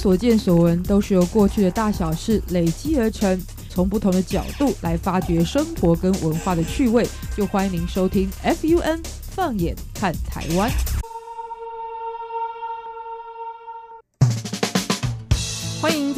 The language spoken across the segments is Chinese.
所见所闻都是由过去的大小事累积而成，从不同的角度来发掘生活跟文化的趣味。就欢迎您收听 FUN 放眼看台湾。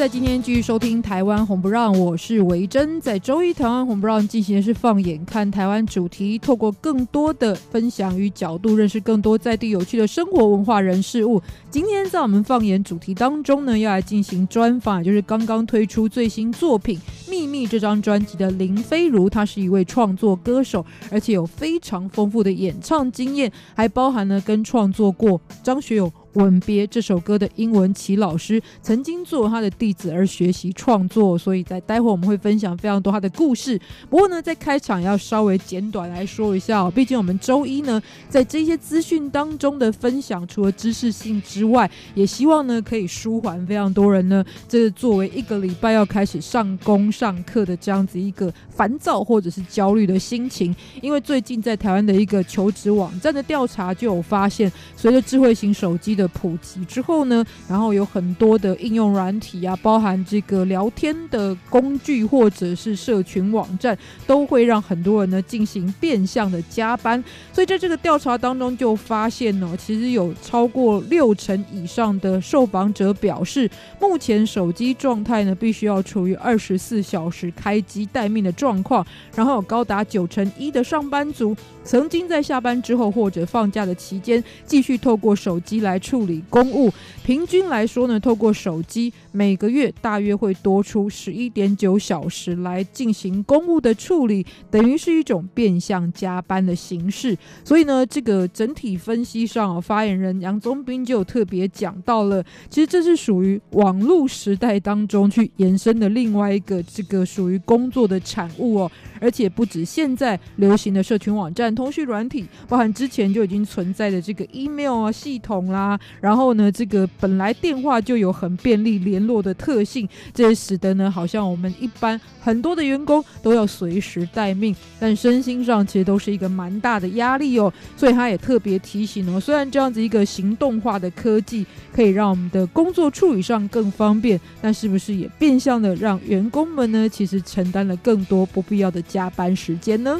在今天继续收听《台湾红不让》，我是维珍。在周一《台湾红不让》进行的是放眼看台湾主题，透过更多的分享与角度，认识更多在地有趣的生活文化人事物。今天在我们放眼主题当中呢，要来进行专访，就是刚刚推出最新作品《秘密》这张专辑的林飞如。他是一位创作歌手，而且有非常丰富的演唱经验，还包含了跟创作过张学友。《吻别》这首歌的英文齐老师曾经做他的弟子而学习创作，所以在待会我们会分享非常多他的故事。不过呢，在开场要稍微简短来说一下哦，毕竟我们周一呢，在这些资讯当中的分享，除了知识性之外，也希望呢可以舒缓非常多人呢，这作为一个礼拜要开始上工上课的这样子一个烦躁或者是焦虑的心情。因为最近在台湾的一个求职网站的调查就有发现，随着智慧型手机的的普及之后呢，然后有很多的应用软体啊，包含这个聊天的工具或者是社群网站，都会让很多人呢进行变相的加班。所以在这个调查当中就发现呢，其实有超过六成以上的受访者表示，目前手机状态呢必须要处于二十四小时开机待命的状况，然后有高达九成一的上班族曾经在下班之后或者放假的期间继续透过手机来。处理公务，平均来说呢，透过手机每个月大约会多出十一点九小时来进行公务的处理，等于是一种变相加班的形式。所以呢，这个整体分析上，发言人杨宗斌就特别讲到了，其实这是属于网络时代当中去延伸的另外一个这个属于工作的产物哦。而且不止现在流行的社群网站、通讯软体，包含之前就已经存在的这个 email 啊系统啦，然后呢，这个本来电话就有很便利联络的特性，这也使得呢，好像我们一般很多的员工都要随时待命，但身心上其实都是一个蛮大的压力哦。所以他也特别提醒哦，虽然这样子一个行动化的科技可以让我们的工作处理上更方便，但是不是也变相的让员工们呢，其实承担了更多不必要的。加班时间呢？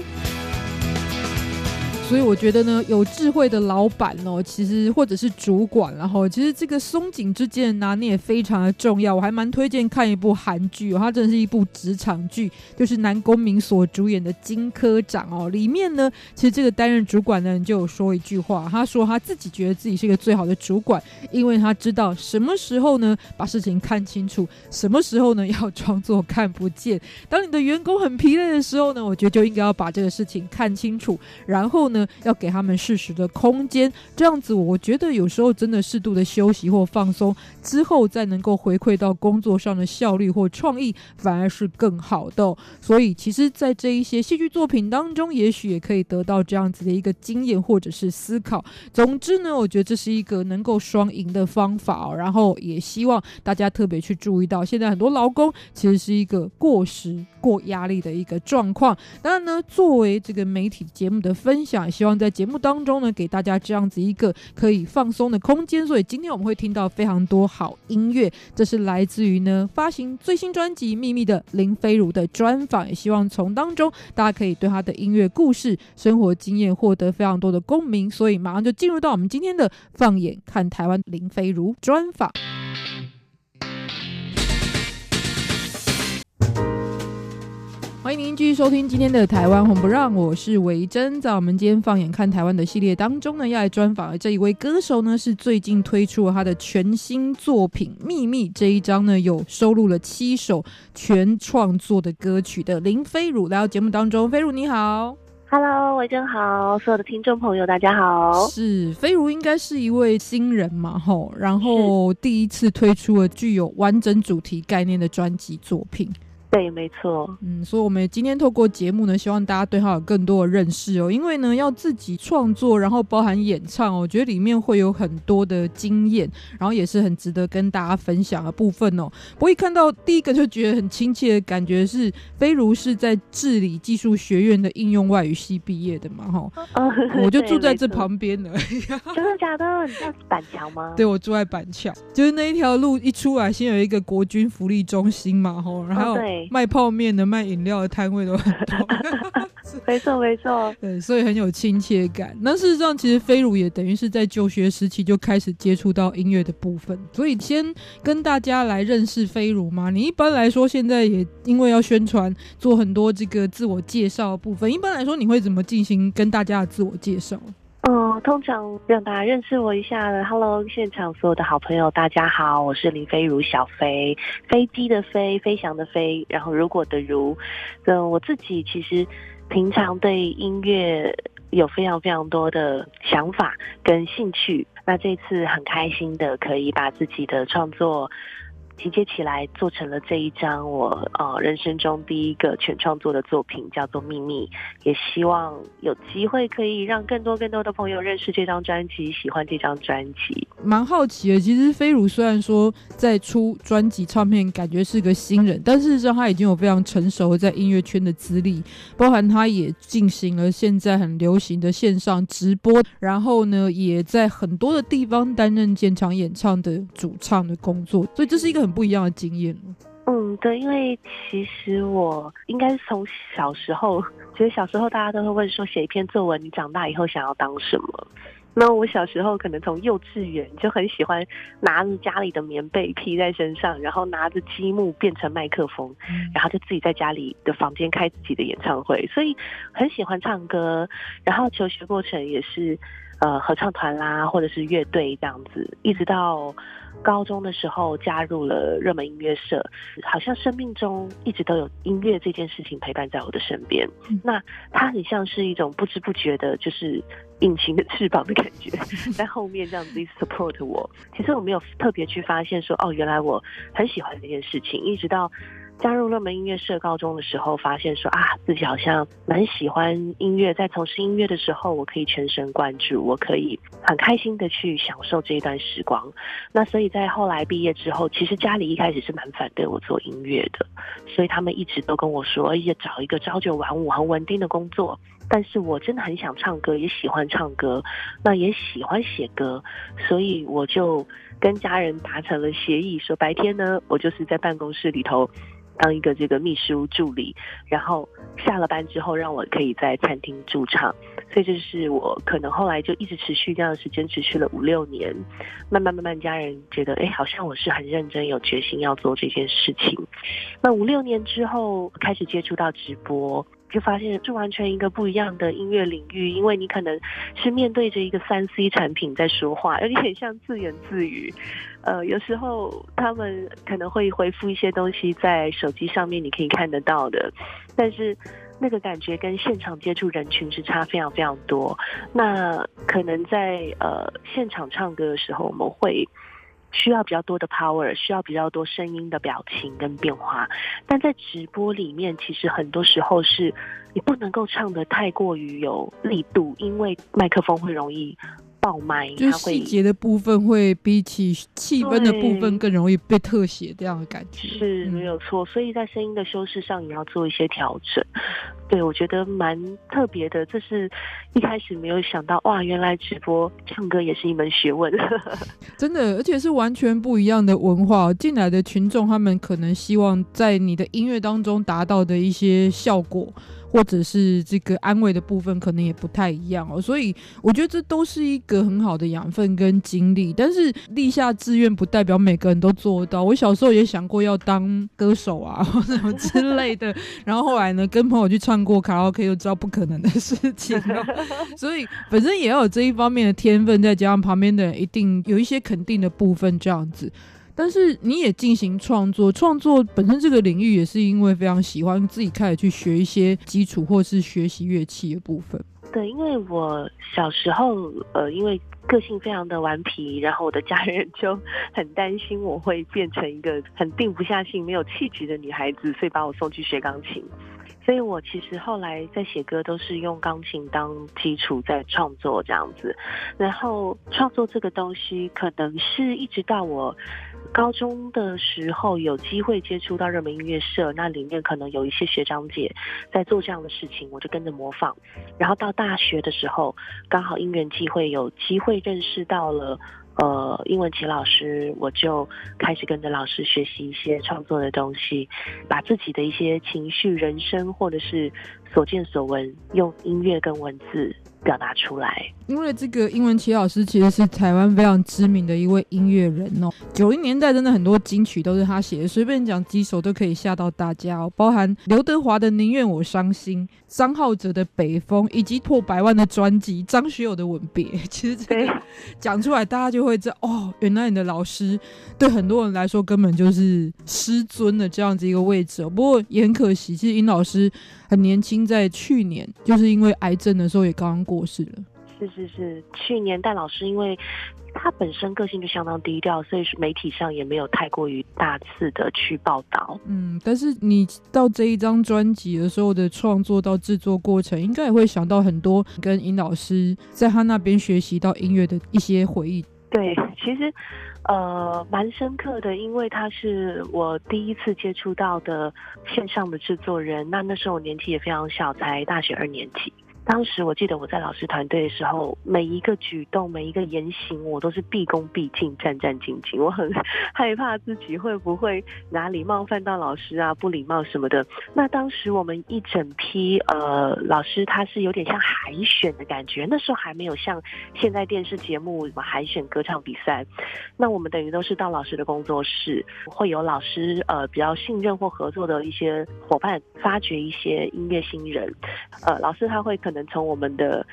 所以我觉得呢，有智慧的老板哦，其实或者是主管，然后其实这个松紧之间的拿捏也非常的重要。我还蛮推荐看一部韩剧哦，它真的是一部职场剧，就是南宫明所主演的《金科长》哦。里面呢，其实这个担任主管的人就有说一句话，他说他自己觉得自己是一个最好的主管，因为他知道什么时候呢把事情看清楚，什么时候呢要装作看不见。当你的员工很疲累的时候呢，我觉得就应该要把这个事情看清楚，然后呢。要给他们适时的空间，这样子我觉得有时候真的适度的休息或放松之后，再能够回馈到工作上的效率或创意，反而是更好的。所以，其实，在这一些戏剧作品当中，也许也可以得到这样子的一个经验或者是思考。总之呢，我觉得这是一个能够双赢的方法。然后，也希望大家特别去注意到，现在很多劳工其实是一个过时、过压力的一个状况。当然呢，作为这个媒体节目的分享。希望在节目当中呢，给大家这样子一个可以放松的空间。所以今天我们会听到非常多好音乐，这是来自于呢发行最新专辑《秘密》的林飞如的专访。也希望从当中大家可以对他的音乐故事、生活经验获得非常多的共鸣。所以马上就进入到我们今天的放眼看台湾林飞如专访。欢欢迎您继续收听今天的《台湾红不让》，我是维珍。在我们今天放眼看台湾的系列当中呢，要来专访的这一位歌手呢，是最近推出了他的全新作品《秘密》这一张呢，有收录了七首全创作的歌曲的林飞儒来到节目当中。飞儒你好，Hello，维珍好，所有的听众朋友大家好。是飞如应该是一位新人嘛，吼，然后第一次推出了具有完整主题概念的专辑作品。对，没错。嗯，所以，我们今天透过节目呢，希望大家对他有更多的认识哦。因为呢，要自己创作，然后包含演唱，我觉得里面会有很多的经验，然后也是很值得跟大家分享的部分哦。我一看到第一个就觉得很亲切的感觉是，飞如是在治理技术学院的应用外语系毕业的嘛，哈。我就住在这旁边的。真的假的？你在板桥吗？对，我住在板桥，就是那一条路一出来，先有一个国军福利中心嘛，哈，然后。卖泡面的、卖饮料的摊位都很多，没 错没错，对，所以很有亲切感。那事实上，其实飞儒也等于是在就学时期就开始接触到音乐的部分。所以先跟大家来认识飞儒嘛。你一般来说现在也因为要宣传，做很多这个自我介绍部分。一般来说，你会怎么进行跟大家的自我介绍？通常让大家认识我一下的。Hello，现场所有的好朋友，大家好，我是林飞如小飞，飞机的飞，飞翔的飞，然后如果的如。嗯，我自己其实平常对音乐有非常非常多的想法跟兴趣。那这次很开心的可以把自己的创作。集结起来做成了这一张我呃人生中第一个全创作的作品，叫做《秘密》。也希望有机会可以让更多更多的朋友认识这张专辑，喜欢这张专辑。蛮好奇的，其实飞如虽然说在出专辑唱片，感觉是个新人，但事实上他已经有非常成熟在音乐圈的资历，包含他也进行了现在很流行的线上直播，然后呢也在很多的地方担任现场演唱的主唱的工作，所以这是一个很。不一样的经验嗯，对，因为其实我应该是从小时候，其实小时候大家都会问说，写一篇作文，你长大以后想要当什么？那我小时候可能从幼稚园就很喜欢拿着家里的棉被披在身上，然后拿着积木变成麦克风，然后就自己在家里的房间开自己的演唱会，所以很喜欢唱歌。然后求学过程也是呃合唱团啦，或者是乐队这样子，一直到。高中的时候加入了热门音乐社，好像生命中一直都有音乐这件事情陪伴在我的身边。那它很像是一种不知不觉的，就是隐形的翅膀的感觉，在后面这样子 support 我。其实我没有特别去发现说，哦，原来我很喜欢这件事情，一直到。加入热门音乐社高中的时候，发现说啊，自己好像蛮喜欢音乐，在从事音乐的时候，我可以全神贯注，我可以很开心的去享受这一段时光。那所以在后来毕业之后，其实家里一开始是蛮反对我做音乐的，所以他们一直都跟我说，要找一个朝九晚五很稳定的工作。但是我真的很想唱歌，也喜欢唱歌，那也喜欢写歌，所以我就跟家人达成了协议，说白天呢，我就是在办公室里头。当一个这个秘书助理，然后下了班之后让我可以在餐厅驻唱，所以这是我可能后来就一直持续这样的时间，持续了五六年。慢慢慢慢，家人觉得，哎，好像我是很认真、有决心要做这件事情。那五六年之后，开始接触到直播。就发现是完全一个不一样的音乐领域，因为你可能是面对着一个三 C 产品在说话，有点像自言自语。呃，有时候他们可能会回复一些东西在手机上面，你可以看得到的，但是那个感觉跟现场接触人群是差非常非常多。那可能在呃现场唱歌的时候，我们会。需要比较多的 power，需要比较多声音的表情跟变化，但在直播里面，其实很多时候是你不能够唱的太过于有力度，因为麦克风会容易。爆麦，就细节的部分会比起气氛的部分更容易被特写，这样的感觉是没有错。所以在声音的修饰上，也要做一些调整。对我觉得蛮特别的，这是一开始没有想到，哇，原来直播唱歌也是一门学问，真的，而且是完全不一样的文化。进来的群众，他们可能希望在你的音乐当中达到的一些效果。或者是这个安慰的部分，可能也不太一样哦。所以我觉得这都是一个很好的养分跟经历。但是立下志愿不代表每个人都做到。我小时候也想过要当歌手啊，或什么之类的。然后后来呢，跟朋友去唱过卡拉 OK，就知道不可能的事情了。所以本身也要有这一方面的天分，再加上旁边的人一定有一些肯定的部分，这样子。但是你也进行创作，创作本身这个领域也是因为非常喜欢，自己开始去学一些基础或是学习乐器的部分。对，因为我小时候，呃，因为个性非常的顽皮，然后我的家人就很担心我会变成一个很定不下心、没有气质的女孩子，所以把我送去学钢琴。所以我其实后来在写歌都是用钢琴当基础在创作这样子，然后创作这个东西可能是一直到我高中的时候有机会接触到热门音乐社，那里面可能有一些学长姐在做这样的事情，我就跟着模仿，然后到大学的时候刚好因缘际会有机会认识到了。呃，英文齐老师，我就开始跟着老师学习一些创作的东西，把自己的一些情绪、人生或者是所见所闻，用音乐跟文字。表达出来，因为这个英文齐老师其实是台湾非常知名的一位音乐人哦。九零年代真的很多金曲都是他写的，随便讲几首都可以吓到大家哦。包含刘德华的《宁愿我伤心》，张浩哲的《北风》，以及破百万的专辑张学友的《吻别》。其实这个讲出来，大家就会知道哦，原来你的老师对很多人来说根本就是师尊的这样子一个位置哦。不过也很可惜，其实殷老师很年轻，在去年就是因为癌症的时候也刚刚。过世了，是是是，去年戴老师因为他本身个性就相当低调，所以是媒体上也没有太过于大肆的去报道。嗯，但是你到这一张专辑的时候的创作到制作过程，应该也会想到很多跟尹老师在他那边学习到音乐的一些回忆。对，其实呃蛮深刻的，因为他是我第一次接触到的线上的制作人。那那时候我年纪也非常小，才大学二年级。当时我记得我在老师团队的时候，每一个举动、每一个言行，我都是毕恭毕敬、战战兢兢。我很害怕自己会不会哪里冒犯到老师啊，不礼貌什么的。那当时我们一整批呃老师，他是有点像海选的感觉。那时候还没有像现在电视节目什么海选歌唱比赛。那我们等于都是到老师的工作室，会有老师呃比较信任或合作的一些伙伴，发掘一些音乐新人。呃，老师他会可。能从我们的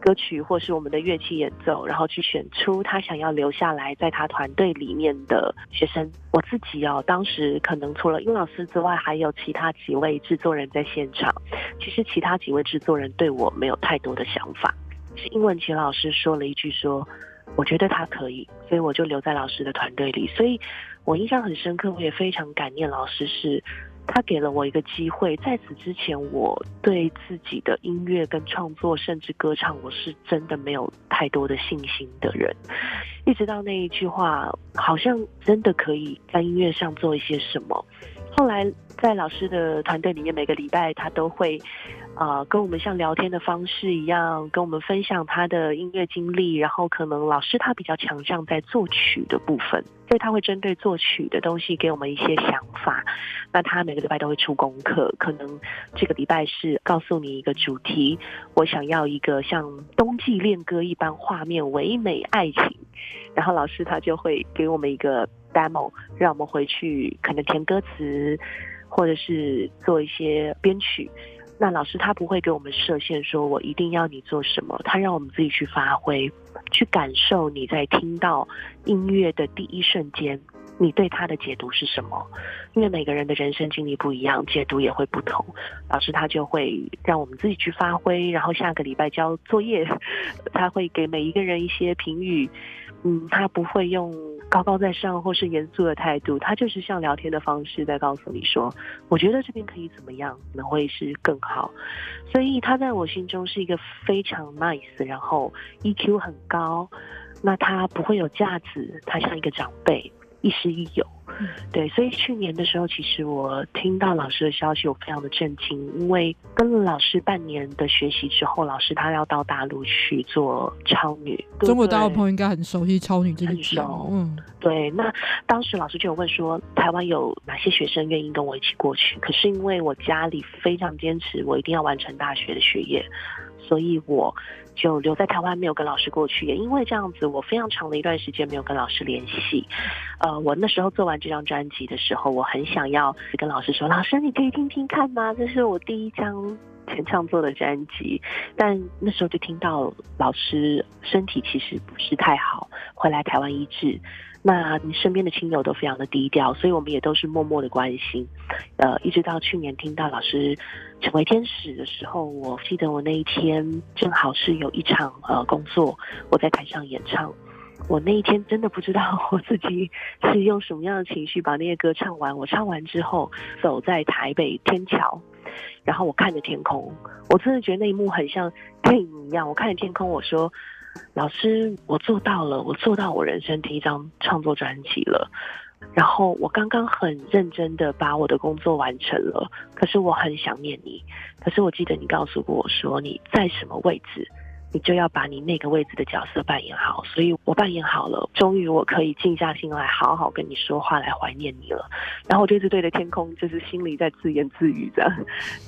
歌曲或是我们的乐器演奏，然后去选出他想要留下来在他团队里面的学生。我自己哦，当时可能除了殷老师之外，还有其他几位制作人在现场。其实其他几位制作人对我没有太多的想法，是英文齐老师说了一句说，我觉得他可以，所以我就留在老师的团队里。所以我印象很深刻，我也非常感念老师是。他给了我一个机会，在此之前，我对自己的音乐跟创作，甚至歌唱，我是真的没有太多的信心的人。一直到那一句话，好像真的可以在音乐上做一些什么。后来在老师的团队里面，每个礼拜他都会。啊，跟我们像聊天的方式一样，跟我们分享他的音乐经历。然后可能老师他比较强项在作曲的部分，所以他会针对作曲的东西给我们一些想法。那他每个礼拜都会出功课，可能这个礼拜是告诉你一个主题，我想要一个像冬季恋歌一般画面唯美爱情。然后老师他就会给我们一个 demo，让我们回去可能填歌词，或者是做一些编曲。那老师他不会给我们设限，说我一定要你做什么，他让我们自己去发挥，去感受你在听到音乐的第一瞬间，你对他的解读是什么？因为每个人的人生经历不一样，解读也会不同。老师他就会让我们自己去发挥，然后下个礼拜交作业，他会给每一个人一些评语。嗯，他不会用高高在上或是严肃的态度，他就是像聊天的方式在告诉你说，我觉得这边可以怎么样，可能会是更好。所以他在我心中是一个非常 nice，然后 EQ 很高，那他不会有架子，他像一个长辈。亦师亦友。对，所以去年的时候，其实我听到老师的消息，我非常的震惊，因为跟了老师半年的学习之后，老师他要到大陆去做超女。中国大陆朋友应该很熟悉超女这个很熟，嗯，对。那当时老师就有问说，台湾有哪些学生愿意跟我一起过去？可是因为我家里非常坚持，我一定要完成大学的学业。所以我就留在台湾，没有跟老师过去。也因为这样子，我非常长的一段时间没有跟老师联系。呃，我那时候做完这张专辑的时候，我很想要跟老师说：“老师，你可以听听看吗？这是我第一张全创作的专辑。”但那时候就听到老师身体其实不是太好，回来台湾医治。那你身边的亲友都非常的低调，所以我们也都是默默的关心。呃，一直到去年听到老师成为天使的时候，我记得我那一天正好是有一场呃工作，我在台上演唱。我那一天真的不知道我自己是用什么样的情绪把那些歌唱完。我唱完之后，走在台北天桥，然后我看着天空，我真的觉得那一幕很像电影一样。我看着天空，我说。老师，我做到了，我做到我人生第一张创作专辑了。然后我刚刚很认真的把我的工作完成了，可是我很想念你。可是我记得你告诉过我说你在什么位置，你就要把你那个位置的角色扮演好。所以我扮演好了，终于我可以静下心来好好跟你说话，来怀念你了。然后我就一直对着天空，就是心里在自言自语这样。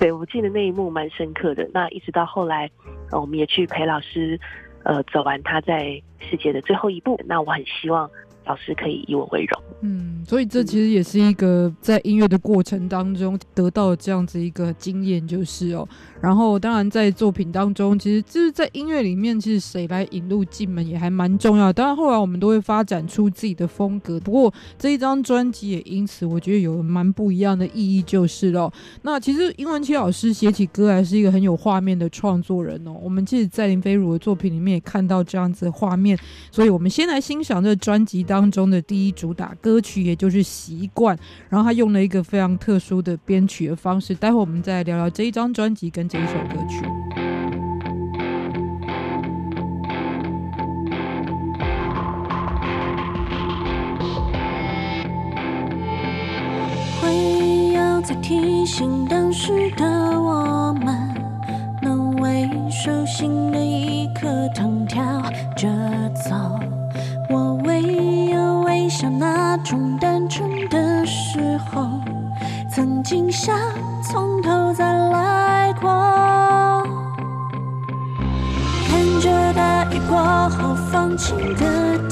对我记得那一幕蛮深刻的。那一直到后来，我们也去陪老师。呃，走完他在世界的最后一步，那我很希望老师可以以我为荣。嗯，所以这其实也是一个在音乐的过程当中得到这样子一个经验，就是哦。然后，当然在作品当中，其实就是在音乐里面，其实谁来引路进门也还蛮重要。当然，后来我们都会发展出自己的风格。不过这一张专辑也因此，我觉得有蛮不一样的意义，就是了。那其实英文七老师写起歌来是一个很有画面的创作人哦。我们其实，在林飞如的作品里面也看到这样子的画面。所以我们先来欣赏这专辑当中的第一主打歌曲，也就是《习惯》。然后他用了一个非常特殊的编曲的方式。待会我们再聊聊这一张专辑跟。这一首歌曲。会要再提醒当时的我们，能为手心的一颗藤跳着走。我唯有微笑那种单纯的时候，曾经想情的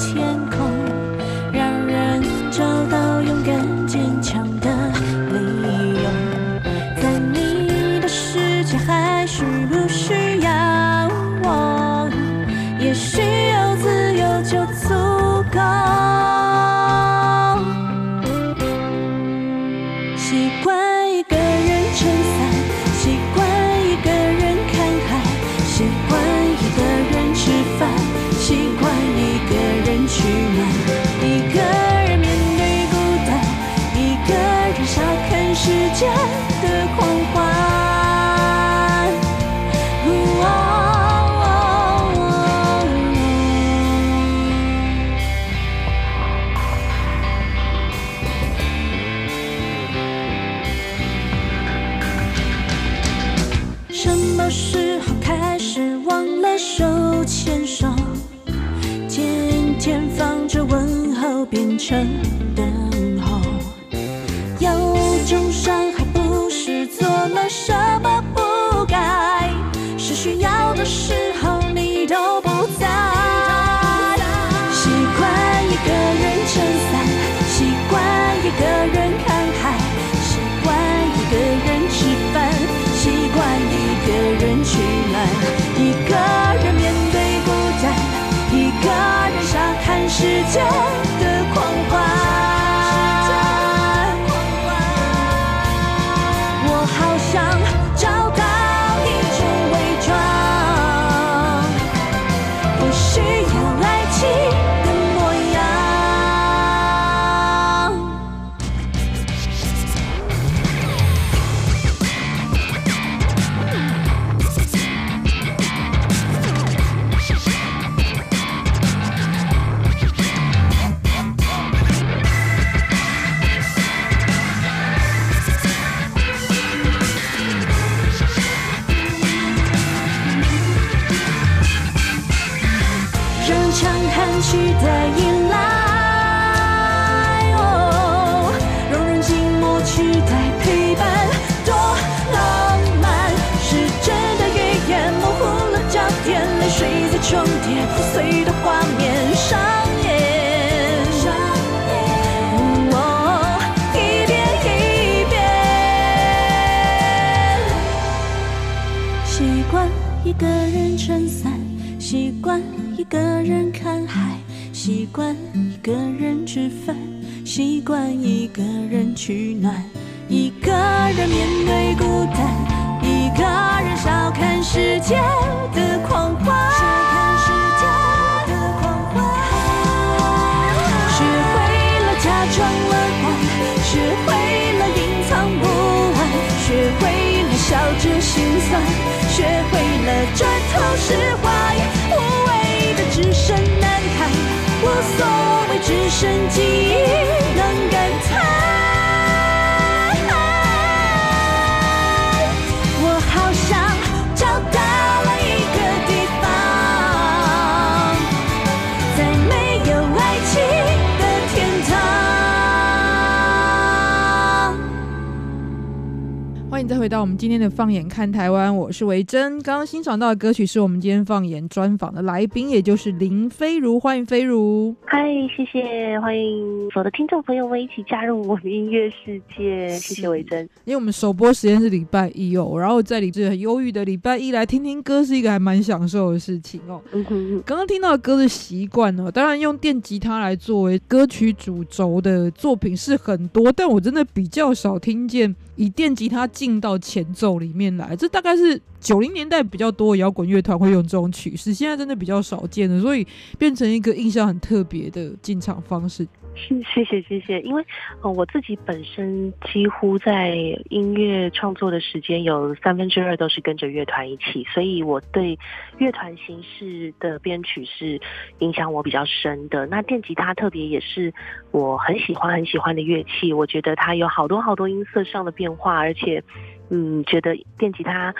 回到我们今天的放眼看台湾，我是维珍。刚刚欣赏到的歌曲是我们今天放眼专访的来宾，也就是林飞如，欢迎飞如。嗨，谢谢，欢迎所有的听众朋友们一起加入我们音乐世界，谢谢维珍。因为我们首播时间是礼拜一哦，然后在你这很忧郁的礼拜一来听听歌，是一个还蛮享受的事情哦。嗯哼哼，刚刚听到的歌的习惯哦，当然用电吉他来作为歌曲主轴的作品是很多，但我真的比较少听见以电吉他进到前奏里面来，这大概是九零年代比较多摇滚乐团会用这种曲式，现在真的比较少见的，所以变成一个印象很特别的进场方式。谢谢谢谢，因为我自己本身几乎在音乐创作的时间有三分之二都是跟着乐团一起，所以我对乐团形式的编曲是影响我比较深的。那电吉他特别也是我很喜欢很喜欢的乐器，我觉得它有好多好多音色上的变化，而且嗯觉得电吉他。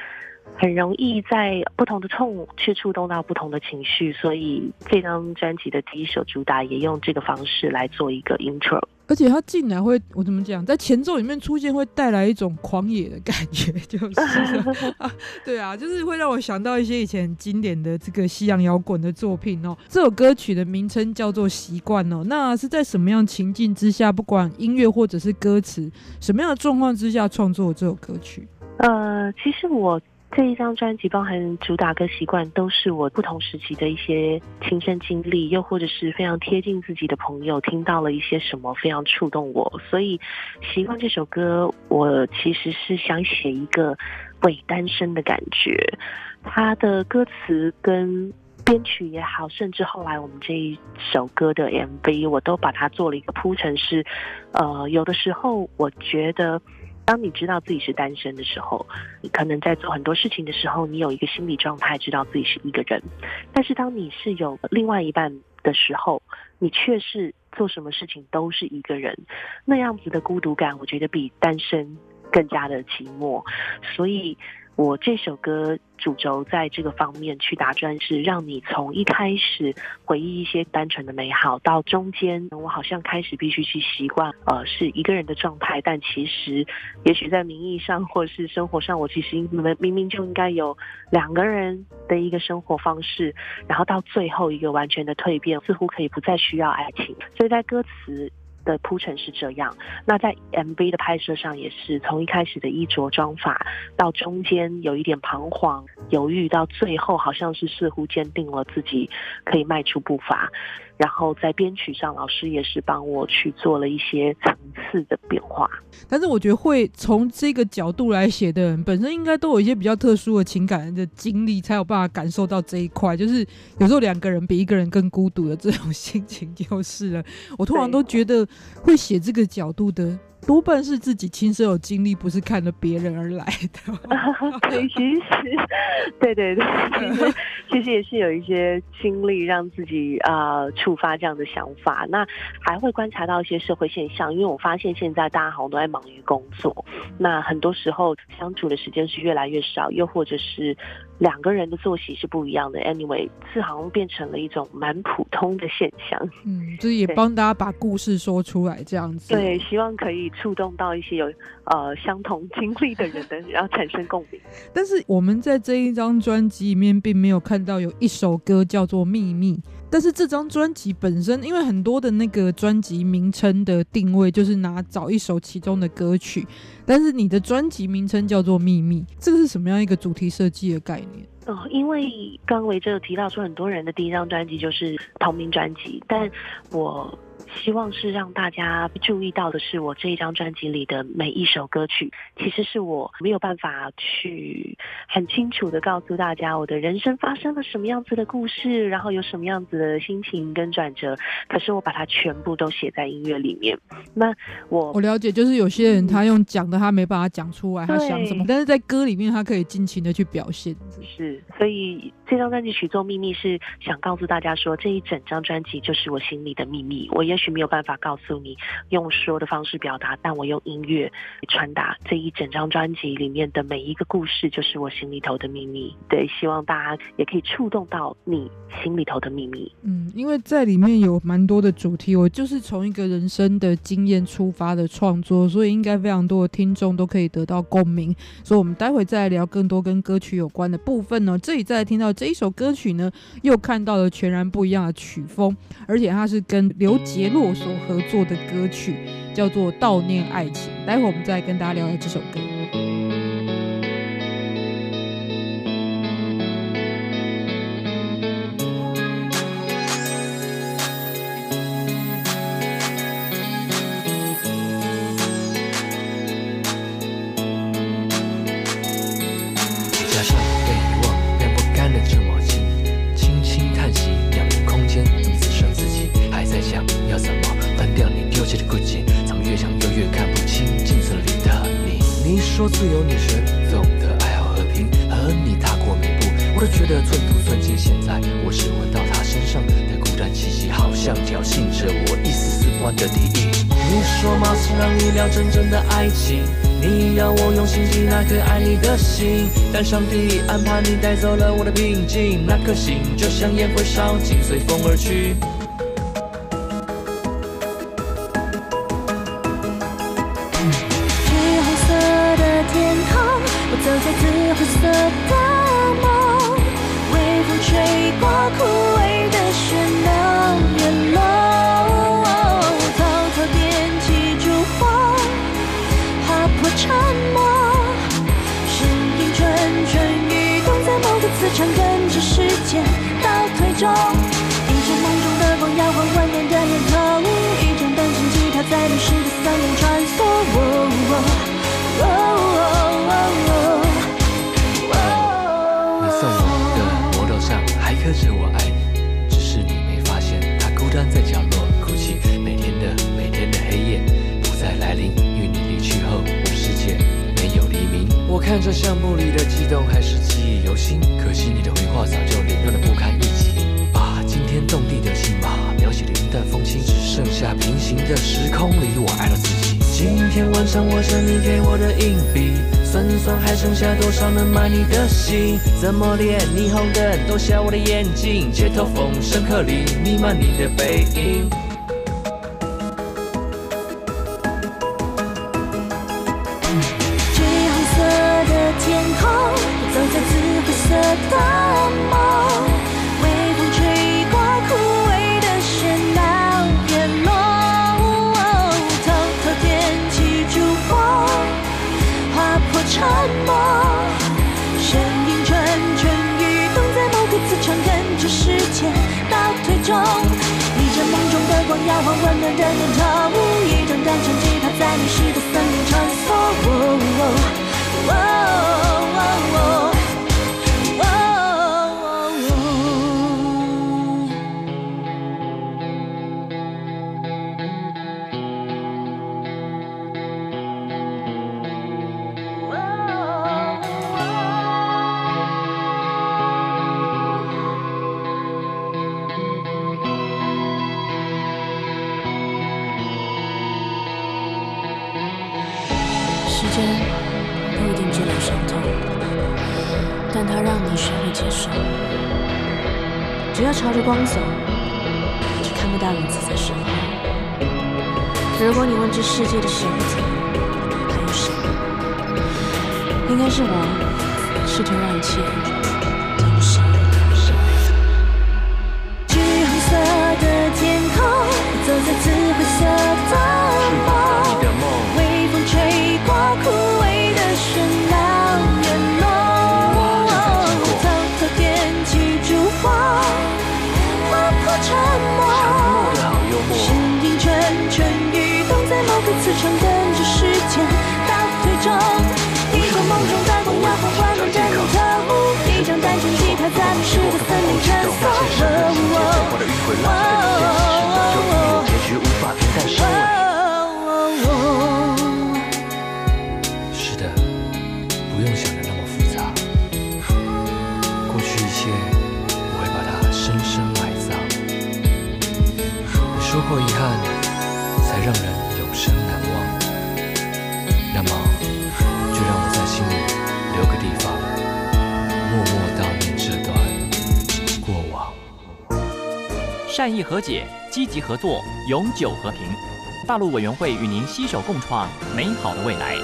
很容易在不同的痛去触动到不同的情绪，所以这张专辑的第一首主打也用这个方式来做一个 intro。而且他进来会，我怎么讲，在前奏里面出现会带来一种狂野的感觉，就是、啊，对啊，就是会让我想到一些以前很经典的这个西洋摇滚的作品哦。这首歌曲的名称叫做《习惯》哦，那是在什么样情境之下，不管音乐或者是歌词，什么样的状况之下创作这首歌曲？呃，其实我这一张专辑包含主打歌习惯，都是我不同时期的一些亲身经历，又或者是非常贴近自己的朋友听到了一些什么，非常触动我。所以，《习惯》这首歌，我其实是想写一个伪单身的感觉。它的歌词跟编曲也好，甚至后来我们这一首歌的 MV，我都把它做了一个铺陈，是呃，有的时候我觉得。当你知道自己是单身的时候，你可能在做很多事情的时候，你有一个心理状态，知道自己是一个人。但是当你是有另外一半的时候，你却是做什么事情都是一个人，那样子的孤独感，我觉得比单身更加的寂寞。所以。我这首歌主轴在这个方面去打转，是让你从一开始回忆一些单纯的美好，到中间我好像开始必须去习惯，呃，是一个人的状态，但其实也许在名义上或是生活上，我其实明明明就应该有两个人的一个生活方式，然后到最后一个完全的蜕变，似乎可以不再需要爱情，所以在歌词。的铺陈是这样，那在 MV 的拍摄上也是从一开始的衣着装法，到中间有一点彷徨犹豫，到最后好像是似乎坚定了自己可以迈出步伐。然后在编曲上，老师也是帮我去做了一些层次的变化。但是我觉得会从这个角度来写的人，本身应该都有一些比较特殊的情感的经历，才有办法感受到这一块。就是有时候两个人比一个人更孤独的这种心情，就是了。我通常都觉得会写这个角度的多半是自己亲身有经历，不是看着别人而来的。对，其实对对对，其实也是有一些经历让自己啊触发这样的想法。那还会观察到一些社会现象，因为我发现现在大家好像都在忙于工作，那很多时候相处的时间是越来越少，又或者是两个人的作息是不一样的。Anyway，这好像变成了一种蛮普通的现象。嗯，就是也对帮大家把故事说出来，这样子。对，希望可以触动到一些有呃相同经历的人的，然后产生共鸣。但是我们在这一张专辑里面，并没有看到有一首歌叫做《秘密》。但是这张专辑本身，因为很多的那个专辑名称的定位就是拿找一首其中的歌曲，但是你的专辑名称叫做《秘密》，这个是什么样一个主题设计的概念？哦，因为刚刚维哲有提到说，很多人的第一张专辑就是同名专辑，但我希望是让大家注意到的是，我这一张专辑里的每一首歌曲，其实是我没有办法去很清楚的告诉大家我的人生发生了什么样子的故事，然后有什么样子的心情跟转折，可是我把它全部都写在音乐里面。那我我了解，就是有些人他用讲的，他没办法讲出来他想什么，但是在歌里面他可以尽情的去表现。是，所以这张专辑曲作《秘密》是想告诉大家说，这一整张专辑就是我心里的秘密。我也许没有办法告诉你，用说的方式表达，但我用音乐传达这一整张专辑里面的每一个故事，就是我心里头的秘密。对，希望大家也可以触动到你心里头的秘密。嗯，因为在里面有蛮多的主题，我就是从一个人生的经验出发的创作，所以应该非常多的听众都可以得到共鸣。所以，我们待会再来聊更多跟歌曲有关的部分呢。这里再来听到这一首歌曲呢，又看到了全然不一样的曲风，而且它是跟刘杰洛所合作的歌曲，叫做《悼念爱情》。待会我们再跟大家聊聊这首歌。自由女神，总的爱好和平，和你踏过每步，我都觉得寸土寸金。现在我只闻到她身上的孤单气息，好像挑衅着我一丝丝不安的敌意。你说貌似让你聊真正的爱情，你要我用心记那颗爱你的心，但上帝安排你带走了我的平静，那颗心就像烟灰烧尽，随风而去。看着相簿里的激动，还是记忆犹新。可惜你的回话早就凌乱的不堪一击。把惊天动地的戏码描写的云淡风轻，只剩下平行的时空里，我爱了自己。今天晚上我剩你给我的硬币，算算还剩下多少能买你的心？怎么连霓虹灯都瞎我的眼睛？街头风声鹤唳弥漫你的背影。的梦，微风吹过枯萎的喧闹，变梦。偷偷点起烛火，划破沉默。身影蠢蠢欲动，在某个磁场跟着时间倒退中，逆着梦中的光摇晃，温暖的念头。一段段传奇，跑在迷失的森林穿梭。只要朝着光走，就看不到影子在身后。如果你问这世界的选择还有谁，应该是我，试图让一切歌词唱的善意和解，积极合作，永久和平。大陆委员会与您携手共创美好的未来。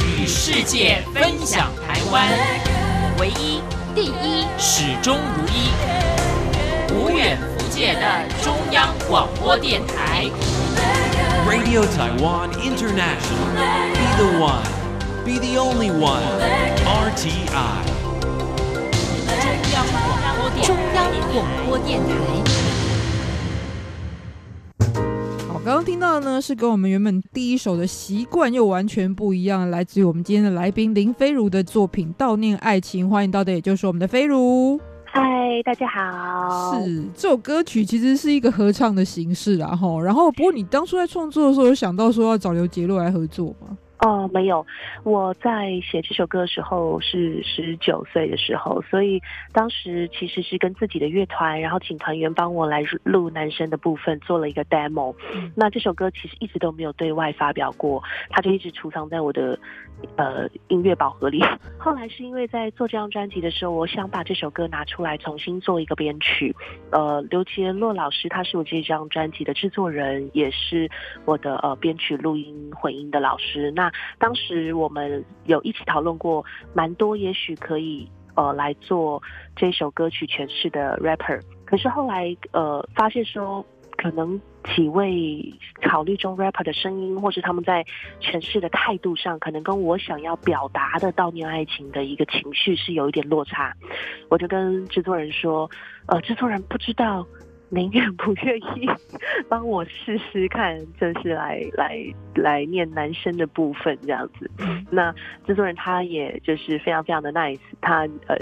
与世界分享台湾，唯一、第一、始终如一，无远弗届的中央广播电台。Radio Taiwan International. Be the one. Be the only one. RTI. 中央广播电台。好，刚刚听到的呢是跟我们原本第一首的习惯又完全不一样，来自于我们今天的来宾林飞如的作品《悼念爱情》，欢迎到的也就是我们的飞如。嗨，大家好。是这首歌曲其实是一个合唱的形式啦，吼。然后不过你当初在创作的时候，有想到说要找刘杰洛来合作吗？哦，没有，我在写这首歌的时候是十九岁的时候，所以当时其实是跟自己的乐团，然后请团员帮我来录男生的部分，做了一个 demo。那这首歌其实一直都没有对外发表过，它就一直储藏在我的呃音乐宝盒里。后来是因为在做这张专辑的时候，我想把这首歌拿出来重新做一个编曲。呃，刘杰洛老师他是我这张专辑的制作人，也是我的呃编曲、录音、混音的老师。那当时我们有一起讨论过蛮多，也许可以呃来做这首歌曲诠释的 rapper。可是后来呃发现说，可能几位考虑中 rapper 的声音，或是他们在诠释的态度上，可能跟我想要表达的悼念爱情的一个情绪是有一点落差。我就跟制作人说，呃，制作人不知道。您愿不愿意帮我试试看，就是来来来念男生的部分这样子？那制作人他也就是非常非常的 nice，他呃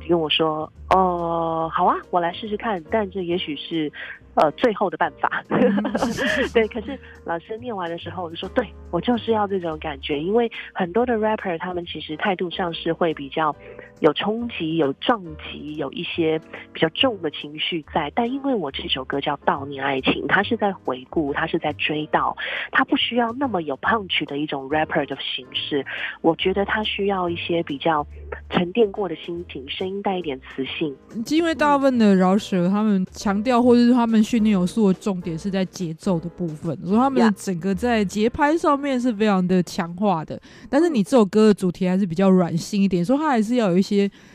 就跟我说，哦，好啊，我来试试看，但这也许是呃最后的办法。对，可是老师念完的时候，我就说，对我就是要这种感觉，因为很多的 rapper 他们其实态度上是会比较有冲击、有撞击、有一些比较重的情绪在，但因为我这首歌叫《悼念爱情》，它是在回顾，它是在追悼，它不需要那么有 punch 的一种 rapper 的形式，我觉得它需要一些比较沉淀过的心情，声音带一点磁性。因为大部分的饶舌，他们强调或者是他们训练有素的重点是在节奏的部分，所以他们的整个在节拍上面是非常的强化的。但是你这首歌的主题还是比较软性一点，所以它还是要有一些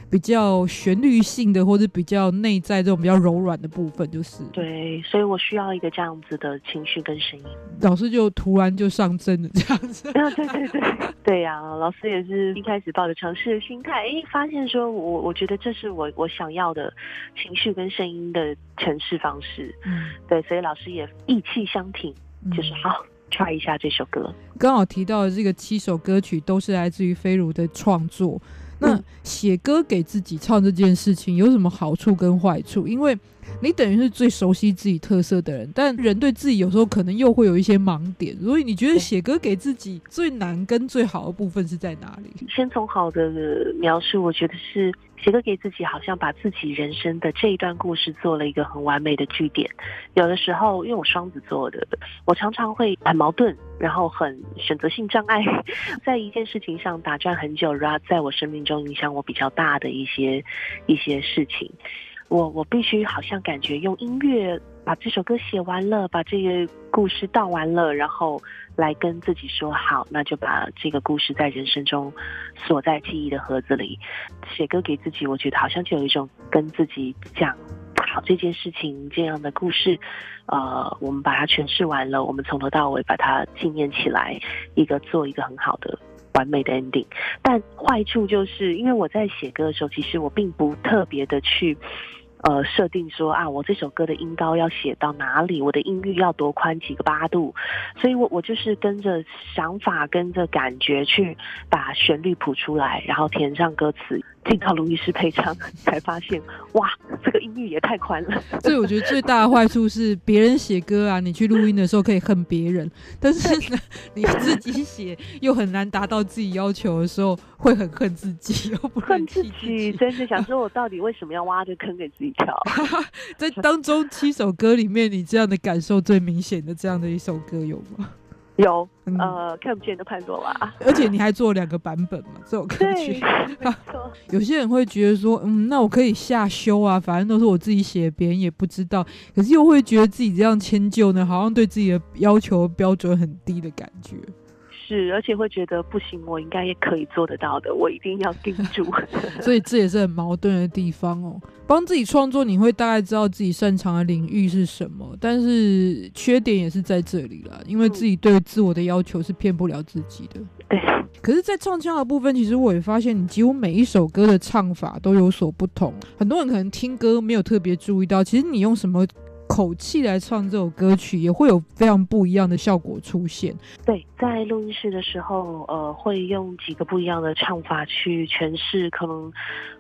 比较旋律性的，或者比较内在这种比较柔软的部分，就是。对，所以我需要一个这样子的情绪跟声音。老师就突然就上阵了，这样子。啊，对对对，对呀、老师也是一开始抱着尝试的心态，哎，发现说我我觉得这是我我想要的情绪跟声音的诠释方式，嗯，对，所以老师也意气相挺，就是嗯好 try 一下这首歌。刚好提到的这个七首歌曲都是来自于飞如的创作。那嗯写歌给自己唱这件事情有什么好处跟坏处？因为你等于是最熟悉自己特色的人，但人对自己有时候可能又会有一些盲点，所以你觉得写歌给自己最难跟最好的部分是在哪里？先从好的描述，我觉得是杰哥给自己，好像把自己人生的这一段故事做了一个很完美的句点。有的时候，因为我双子座的，我常常会很矛盾，然后很选择性障碍，在一件事情上打转很久，然后在我生命中影响我比较大的一些一些事情。我我必须好像感觉用音乐把这首歌写完了，把这个故事道完了，然后来跟自己说好，那就把这个故事在人生中锁在记忆的盒子里。写歌给自己，我觉得好像就有一种跟自己讲好这件事情这样的故事，呃，我们把它诠释完了，我们从头到尾把它纪念起来，一个做一个很好的。完美的 ending，但坏处就是因为我在写歌的时候，其实我并不特别的去，呃，设定说啊，我这首歌的音高要写到哪里，我的音域要多宽几个八度，所以我我就是跟着想法，跟着感觉去把旋律谱出来，然后填上歌词，进到录音师配唱，才发现哇，这个音域也太宽了。所以我觉得最大的坏处是，别人写歌啊，你去录音的时候可以恨别人，但是呢，你自己写又很难达到自己要求的时候，会很恨自己，又不恨自己。真是想说，我到底为什么要挖这坑给自己跳？在当中七首歌里面，你这样的感受最明显的这样的一首歌有吗？有，嗯呃，看不见的潘多拉。而且你还做两个版本嘛，这首歌曲。有些人会觉得说，嗯，那我可以下修啊，反正都是我自己写，别人也不知道。可是又会觉得自己这样迁就呢，好像对自己的要求标准很低的感觉。是，而且会觉得不行，我应该也可以做得到的，我一定要盯住。所以这也是很矛盾的地方哦。帮自己创作，你会大概知道自己擅长的领域是什么，但是缺点也是在这里啦，因为自己对自我的要求是骗不了自己的。对，可是，在唱腔的部分，其实我也发现，你几乎每一首歌的唱法都有所不同。很多人可能听歌没有特别注意到，其实你用什么口气来唱这首歌曲，也会有非常不一样的效果出现。对，在录音室的时候，呃，会用几个不一样的唱法去诠释，可能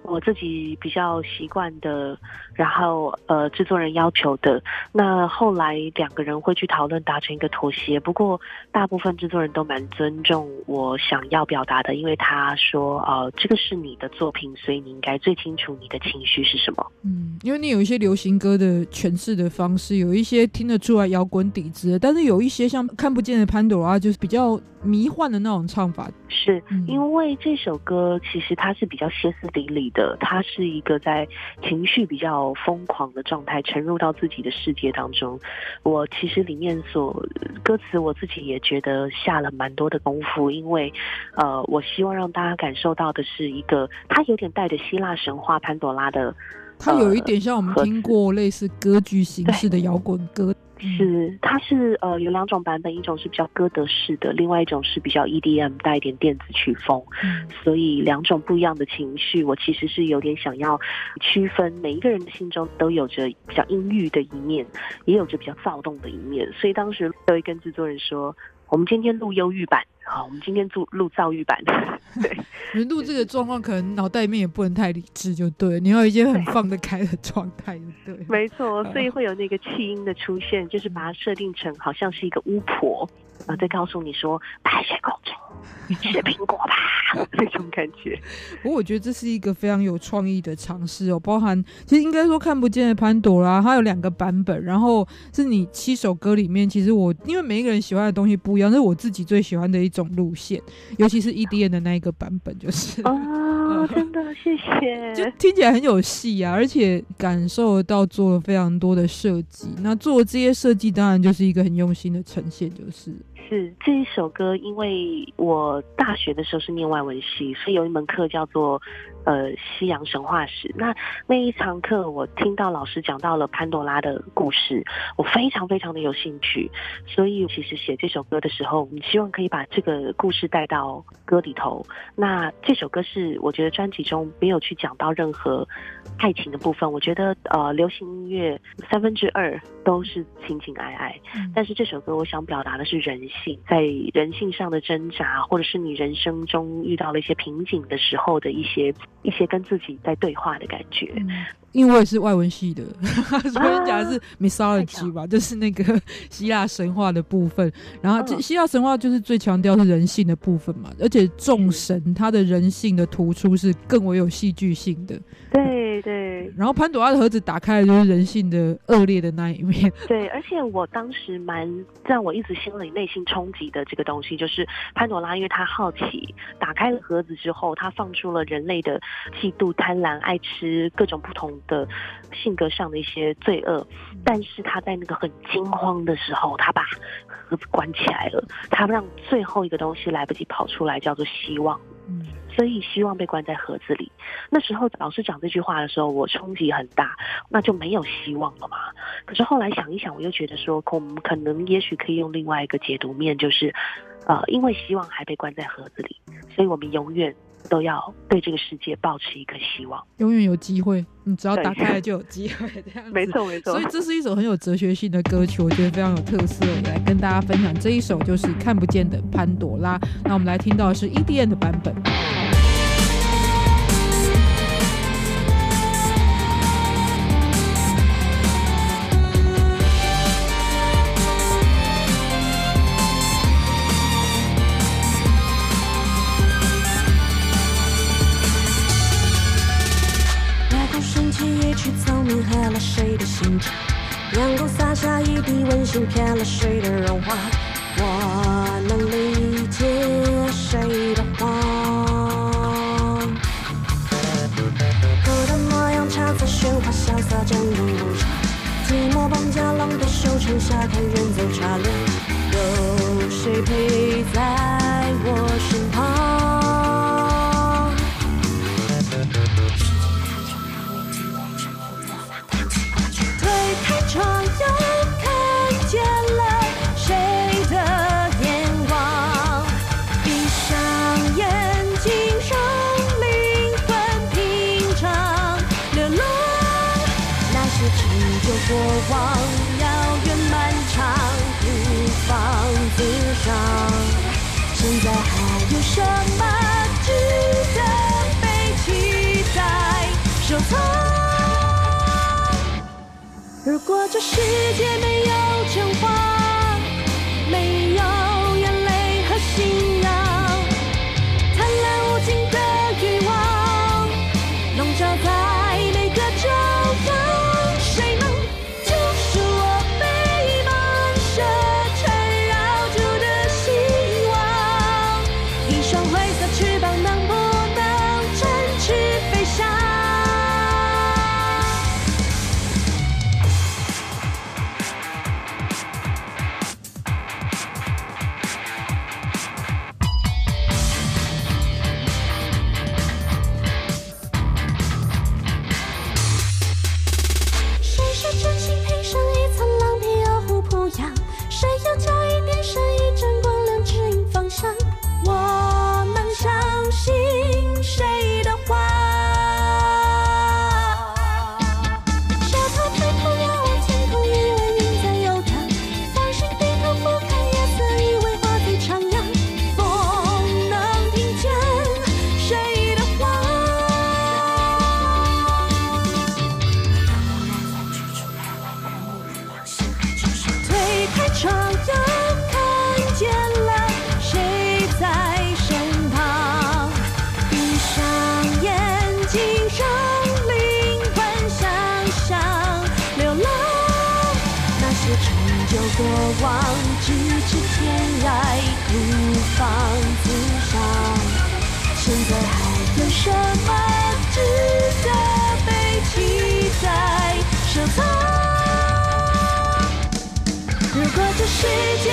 我自己比较习惯的，然后呃，制作人要求的。那后来两个人会去讨论，达成一个妥协。不过大部分制作人都蛮尊重我想要表达的，因为他说，呃，这个是你的作品，所以你应该最清楚你的情绪是什么。嗯，因为你有一些流行歌的诠释的方式，有一些听得出来摇滚底子的，但是有一些像看不见的潘朵拉，就是比较迷幻的那种唱法。是嗯因为这首歌其实它是比较歇斯底里的，它是一个在情绪比较疯狂的状态，沉入到自己的世界当中。我其实里面所歌词我自己也觉得下了蛮多的功夫，因为呃，我希望让大家感受到的是一个，它有点带着希腊神话潘朵拉的它有一点像我们呃听过类似歌剧形式的摇滚歌，嗯是，它是呃有两种版本，一种是比较歌德式的，另外一种是比较 EDM 带一点电子曲风。嗯所以两种不一样的情绪，我其实是有点想要区分，每一个人的心中都有着比较阴郁的一面，也有着比较躁动的一面。所以当时都会跟制作人说，我们今天录忧郁版，好，我们今天录录躁郁版。对，你录这个状况，可能脑袋里面也不能太理智，就对，你要有一些很放得开的状态，对。没错，所以会有那个气音的出现，就是把它设定成好像是一个巫婆，啊，在告诉你说白雪公主吃 苹果吧 那种感觉。不过我觉得这是一个非常有创意的尝试哦，包含其实应该说看不见的潘朵拉，它有两个版本，然后是你七首歌里面，其实我因为每一个人喜欢的东西不一样，这是我自己最喜欢的一种路线，尤其是 EDN 的那一个版本，就是。哦，真的谢谢。就听起来很有戏啊，而且感受得到做了非常多的设计。那做这些设计，当然就是一个很用心的呈现，就是是这一首歌，因为我大学的时候是念外文系，所以有一门课叫做呃西洋神话史。那那一堂课，我听到老师讲到了潘多拉的故事，我非常非常的有兴趣。所以其实写这首歌的时候，我们希望可以把这个故事带到歌里头。那这首歌是我觉得专辑中没有去讲到任何爱情的部分。我觉得呃，流行音乐三分之二都是情情爱爱。但是这首歌我想表达的是人性，在人性上的挣扎，或者是你人生中遇到了一些瓶颈的时候的一些一些跟自己在对话的感觉。因为我也是外文系的，所以讲的是啊 mythology 吧，就是那个 希腊神话的部分。然后这嗯希腊神话就是最强调是人性的部分嘛，而且众神他的人性的突出是更为有戏剧性的。对对然后潘朵拉的盒子打开的就是人性的恶劣的那一面。对，而且我当时蛮让我一直心里内心冲击的这个东西，就是潘朵拉，因为她好奇，打开了盒子之后，她放出了人类的嫉妒、贪婪、爱吃各种不同的性格上的一些罪恶，但是他在那个很惊慌的时候，他把盒子关起来了，他让最后一个东西来不及跑出来，叫做希望。嗯，所以希望被关在盒子里。那时候老师讲这句话的时候，我冲击很大，那就没有希望了嘛。可是后来想一想，我又觉得说，可我们可能也许可以用另外一个解读面，就是，呃，因为希望还被关在盒子里，所以我们永远都要对这个世界保持一个希望。永远有机会，你只要打开了就有机会，这样子。没。错，没错所以。这是一首很有哲学性的歌曲，我觉得非常有特色，我来跟大家分享这一首就是《看不见的潘朵拉》。那我们来听到的是 EDN 的版本。温馨，骗了谁的融化？我能理解谁的慌。我的模样，茶色喧哗，潇洒正如无常。寂寞绑架狼的，收成下看人走茶凉。有谁陪在如果这世界没有真话，有什么值得被期待、收藏？如果这世界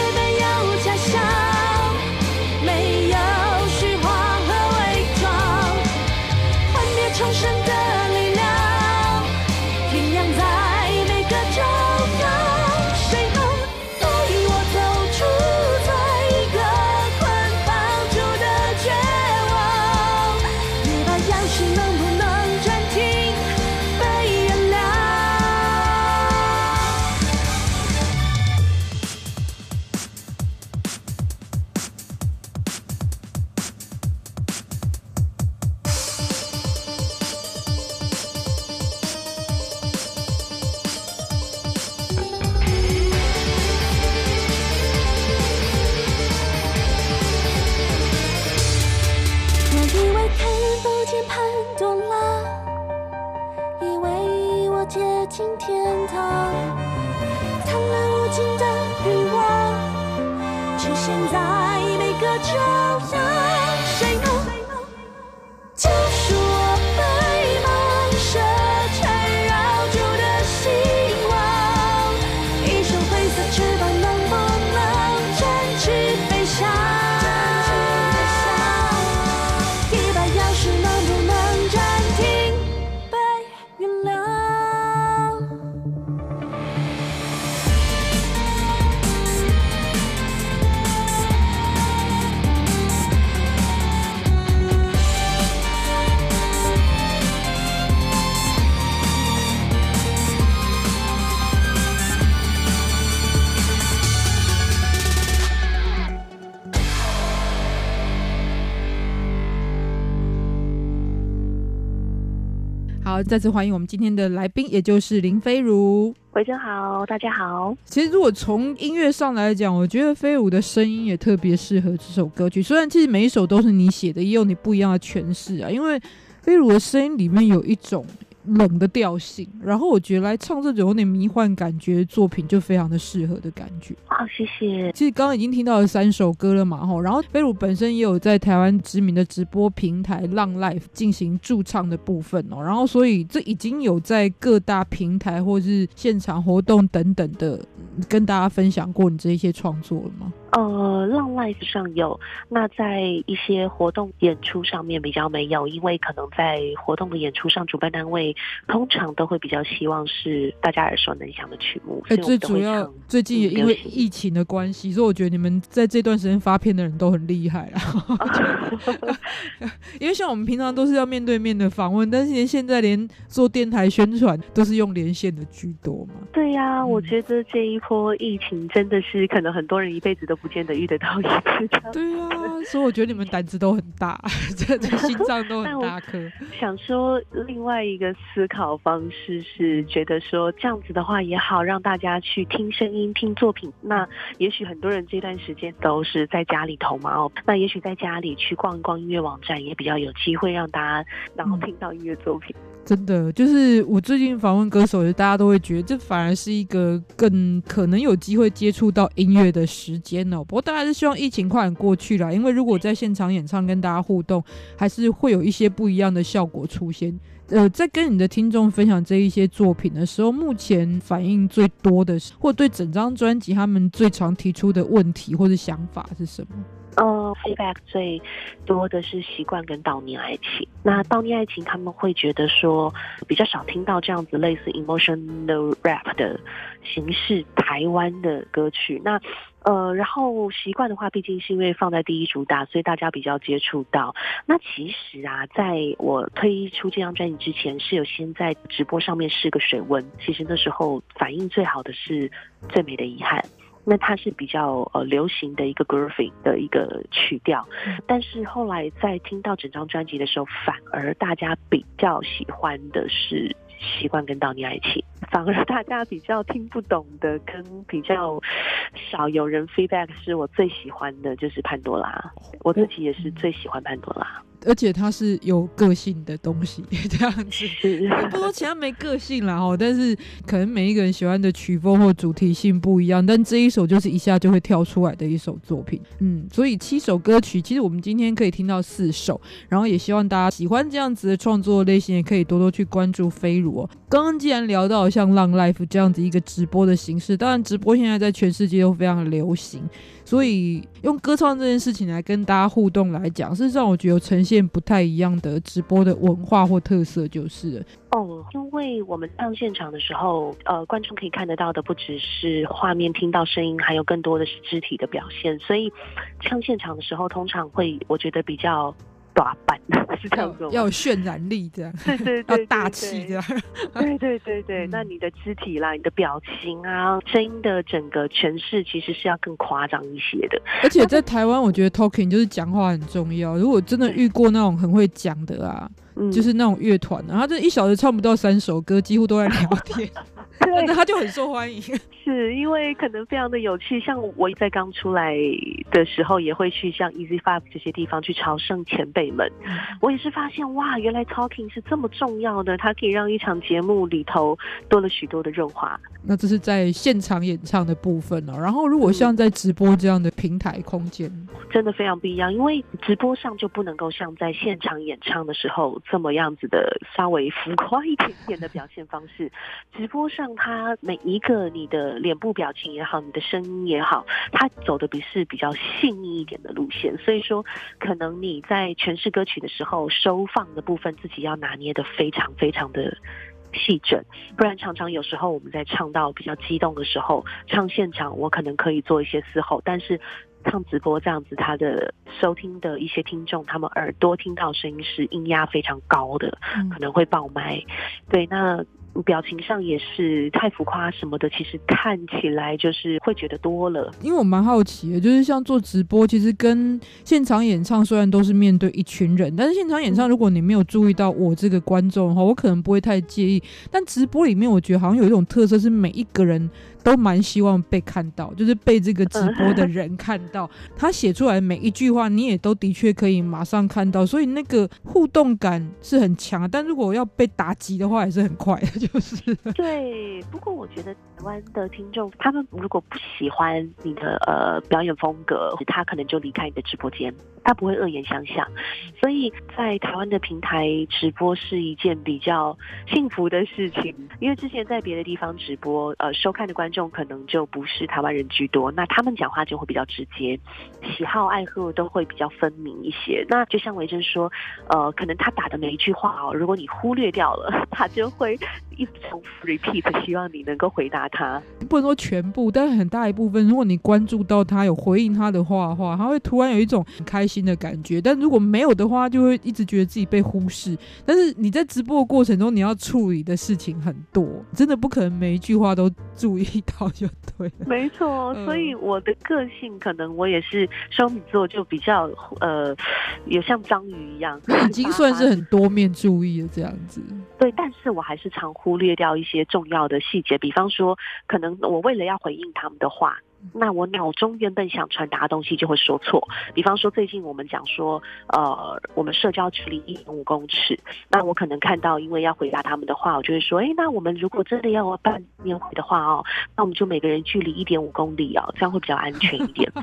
好，再次欢迎我们今天的来宾，也就是林飞如。喂，真好，大家好。其实，如果从音乐上来讲，我觉得飞舞的声音也特别适合这首歌曲。虽然其实每一首都是你写的，也有你不一样的诠释啊。因为飞舞的声音里面有一种冷的调性，然后我觉得来唱这种有点迷幻感觉的作品，就非常的适合的感觉。好，谢谢。其实刚刚已经听到了三首歌了嘛，吼，然后飞鲁本身也有在台湾知名的直播平台浪 Life 进行驻唱的部分哦，然后所以这已经有在各大平台或是现场活动等等的嗯跟大家分享过你这一些创作了吗？呃，浪 life 上有，那在一些活动演出上面比较没有，因为可能在活动的演出上，主办单位通常都会比较希望是大家耳熟能详的曲目，哎、最主要最近也因为疫情的关系，所以我觉得你们在这段时间发片的人都很厉害啦。因为像我们平常都是要面对面的访问，但是连现在连做电台宣传都是用连线的居多嘛。对呀、我嗯觉得这一波疫情真的是可能很多人一辈子都不见得遇得到一次。对啊，所以我觉得你们胆子都很大，这这心脏都很 大颗。想说另外一个思考方式是觉得说这样子的话也好，让大家去听声音、听作品。那也许很多人这段时间都是在家里头嘛，哦，那也许在家里去逛一逛音乐网站，也比较有机会让大家然后嗯听到音乐作品。真的，就是我最近访问歌手，大家都会觉得这反而是一个更可能有机会接触到音乐的时间哦。不过当然是希望疫情快点过去啦，因为如果在现场演唱跟大家互动，还是会有一些不一样的效果出现。呃，在跟你的听众分享这一些作品的时候，目前反应最多的是，或对整张专辑他们最常提出的问题或者想法是什么？呃，feedback 最多的是习惯跟悼念爱情。那悼念爱情，他们会觉得说比较少听到这样子类似 emotional rap 的形式，台湾的歌曲。那呃，然后习惯的话，毕竟是因为放在第一主打，所以大家比较接触到。那其实啊，在我推出这张专辑之前，是有先在直播上面试个水温。其实那时候反应最好的是《最美的遗憾》。那它是比较呃流行的一个 grooving 的一个曲调，但是后来在听到整张专辑的时候，反而大家比较喜欢的是习惯跟悼念爱情，反而大家比较听不懂的跟比较少有人 feedback 是我最喜欢的就是潘多拉，我自己也是最喜欢潘多拉，而且它是有个性的东西，这样子。也不说其他没个性啦哦，但是可能每一个人喜欢的曲风或主题性不一样，但这一首就是一下就会跳出来的一首作品。嗯，所以七首歌曲，其实我们今天可以听到四首，然后也希望大家喜欢这样子的创作类型，也可以多多去关注飞如哦。刚刚既然聊到像浪 life 这样子一个直播的形式，当然直播现在在全世界都非常流行，所以用歌唱这件事情来跟大家互动来讲，事实上我觉得呈现不太一样的直播的文化或特色就是。哦，因为我们唱现场的时候，呃，观众可以看得到的不只是画面、听到声音，还有更多的是肢体的表现。所以唱现场的时候，通常会我觉得比较短板，是这样要要有渲染力，这样对对要，大对气这样。对对对 对，嗯那你的肢体啦、你的表情啊、声音的整个诠释，其实是要更夸张一些的。而且在台湾，我觉得 talking 就是讲话很重要。如果真的遇过那种很会讲的啊，嗯，就是那种乐团啊，他这一小时唱不到三首歌，几乎都在聊天。对那他就很受欢迎。是因为可能非常的有趣，像我在刚出来的时候，也会去像 Easy Five 这些地方去朝圣前辈们。我也是发现哇，原来 talking 是这么重要的，它可以让一场节目里头多了许多的润滑。那这是在现场演唱的部分哦。然后如果像在直播这样的平台空间，真的非常不一样，因为直播上就不能够像在现场演唱的时候这么样子的稍微浮夸一点点的表现方式。直播上，他每一个你的脸部表情也好，你的声音也好，他走的比是比较细腻一点的路线。所以说，可能你在诠释歌曲的时候，收放的部分自己要拿捏的非常非常的。细准，不然常常有时候我们在唱到比较激动的时候，唱现场我可能可以做一些嘶吼，但是唱直播这样子，他的收听的一些听众，他们耳朵听到声音是音压非常高的，可能会爆麦。对，那表情上也是太浮夸什么的，其实看起来就是会觉得多了。因为我蛮好奇的，就是像做直播，其实跟现场演唱虽然都是面对一群人，但是现场演唱如果你没有注意到我这个观众的话，我可能不会太介意。但直播里面，我觉得好像有一种特色，是每一个人都蛮希望被看到，就是被这个直播的人看到。他写出来每一句话，你也都的确可以马上看到，所以那个互动感是很强。但如果要被打击的话，也是很快的，就是。对，不过我觉得台湾的听众，他们如果不喜欢你的呃表演风格，他可能就离开你的直播间，他不会恶言相向。所以在台湾的平台直播是一件比较幸福的事情，因为之前在别的地方直播，呃，收看的观众可能就不是台湾人居多，那他们讲话就会比较直接，喜好爱恶都会比较分明一些。那就像维珍说，呃，可能他打的每一句话哦，如果你忽略掉了，他就会一直重复 repeat，希望你能够回答他。不能说全部，但是很大一部分，如果你关注到他有回应他的话的话，他会突然有一种很开心的感觉。但如果没有的话，就会一直觉得自己被忽视。但是你在直播的过程中，你要处理的事情很多，真的不可能每一句话都注意到就对了。没错，所以我的个性可能我也是双子座，就比较呃，有像章鱼一样，已经算是很多面注意了这样子。对，但是我还是常忽忽略掉一些重要的细节，比方说，可能我为了要回应他们的话。那我脑中原本想传达的东西就会说错，比方说最近我们讲说，呃，我们社交距离一点五公尺，那我可能看到，因为要回答他们的话，我就会说，哎，那我们如果真的要办年会的话哦，那我们就每个人距离一点五公里哦，这样会比较安全一点。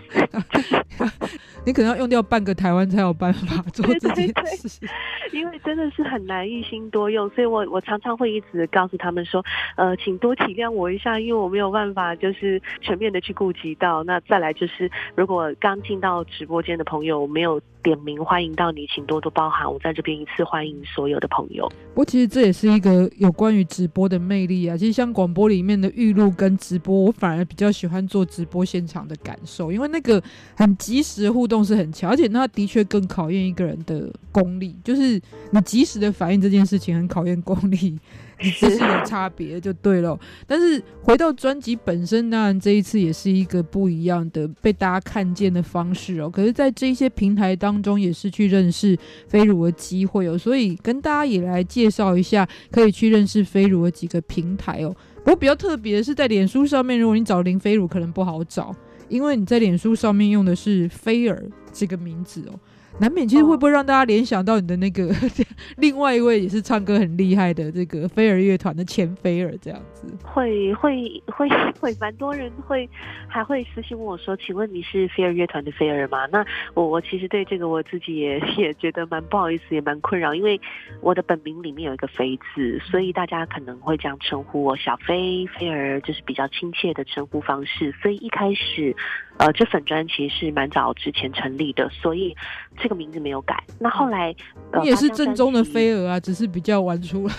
你可能要用掉半个台湾才有办法做这件对对对。因为真的是很难一心多用，所以我我常常会一直告诉他们说，呃，请多体谅我一下，因为我没有办法就是全面的去顾及到。那再来就是，如果刚进到直播间的朋友没有点名欢迎到你，请多多包涵，我在这边一次欢迎所有的朋友。不过其实这也是一个有关于直播的魅力啊。其实像广播里面的预录跟直播，我反而比较喜欢做直播现场的感受，因为那个很及时的互动是很强，而且那的确更考验一个人的功力，就是你及时的反应这件事情很考验功力。这是有差别就对了，但是回到专辑本身，当然这一次也是一个不一样的被大家看见的方式哦。可是，在这些平台当中，也是去认识飞如的机会哦。所以跟大家也来介绍一下，可以去认识飞如的几个平台哦。不过比较特别的是，在脸书上面，如果你找林飞如，可能不好找，因为你在脸书上面用的是菲尔这个名字哦。难免其实会不会让大家联想到你的那个 另外一位也是唱歌很厉害的这个飞儿乐团的前菲儿这样子？会会会会，蛮多人会还会私信问我说：“请问你是飞儿乐团的飞儿吗？”那我我其实对这个我自己也也觉得蛮不好意思，也蛮困扰，因为我的本名里面有一个飞字，所以大家可能会这样称呼我小飞飞儿，就是比较亲切的称呼方式。所以一开始，呃，这粉砖其实是蛮早之前成立的，所以这个名字没有改。那后来，呃你也是正宗的专辑飞儿啊，只是比较晚出来。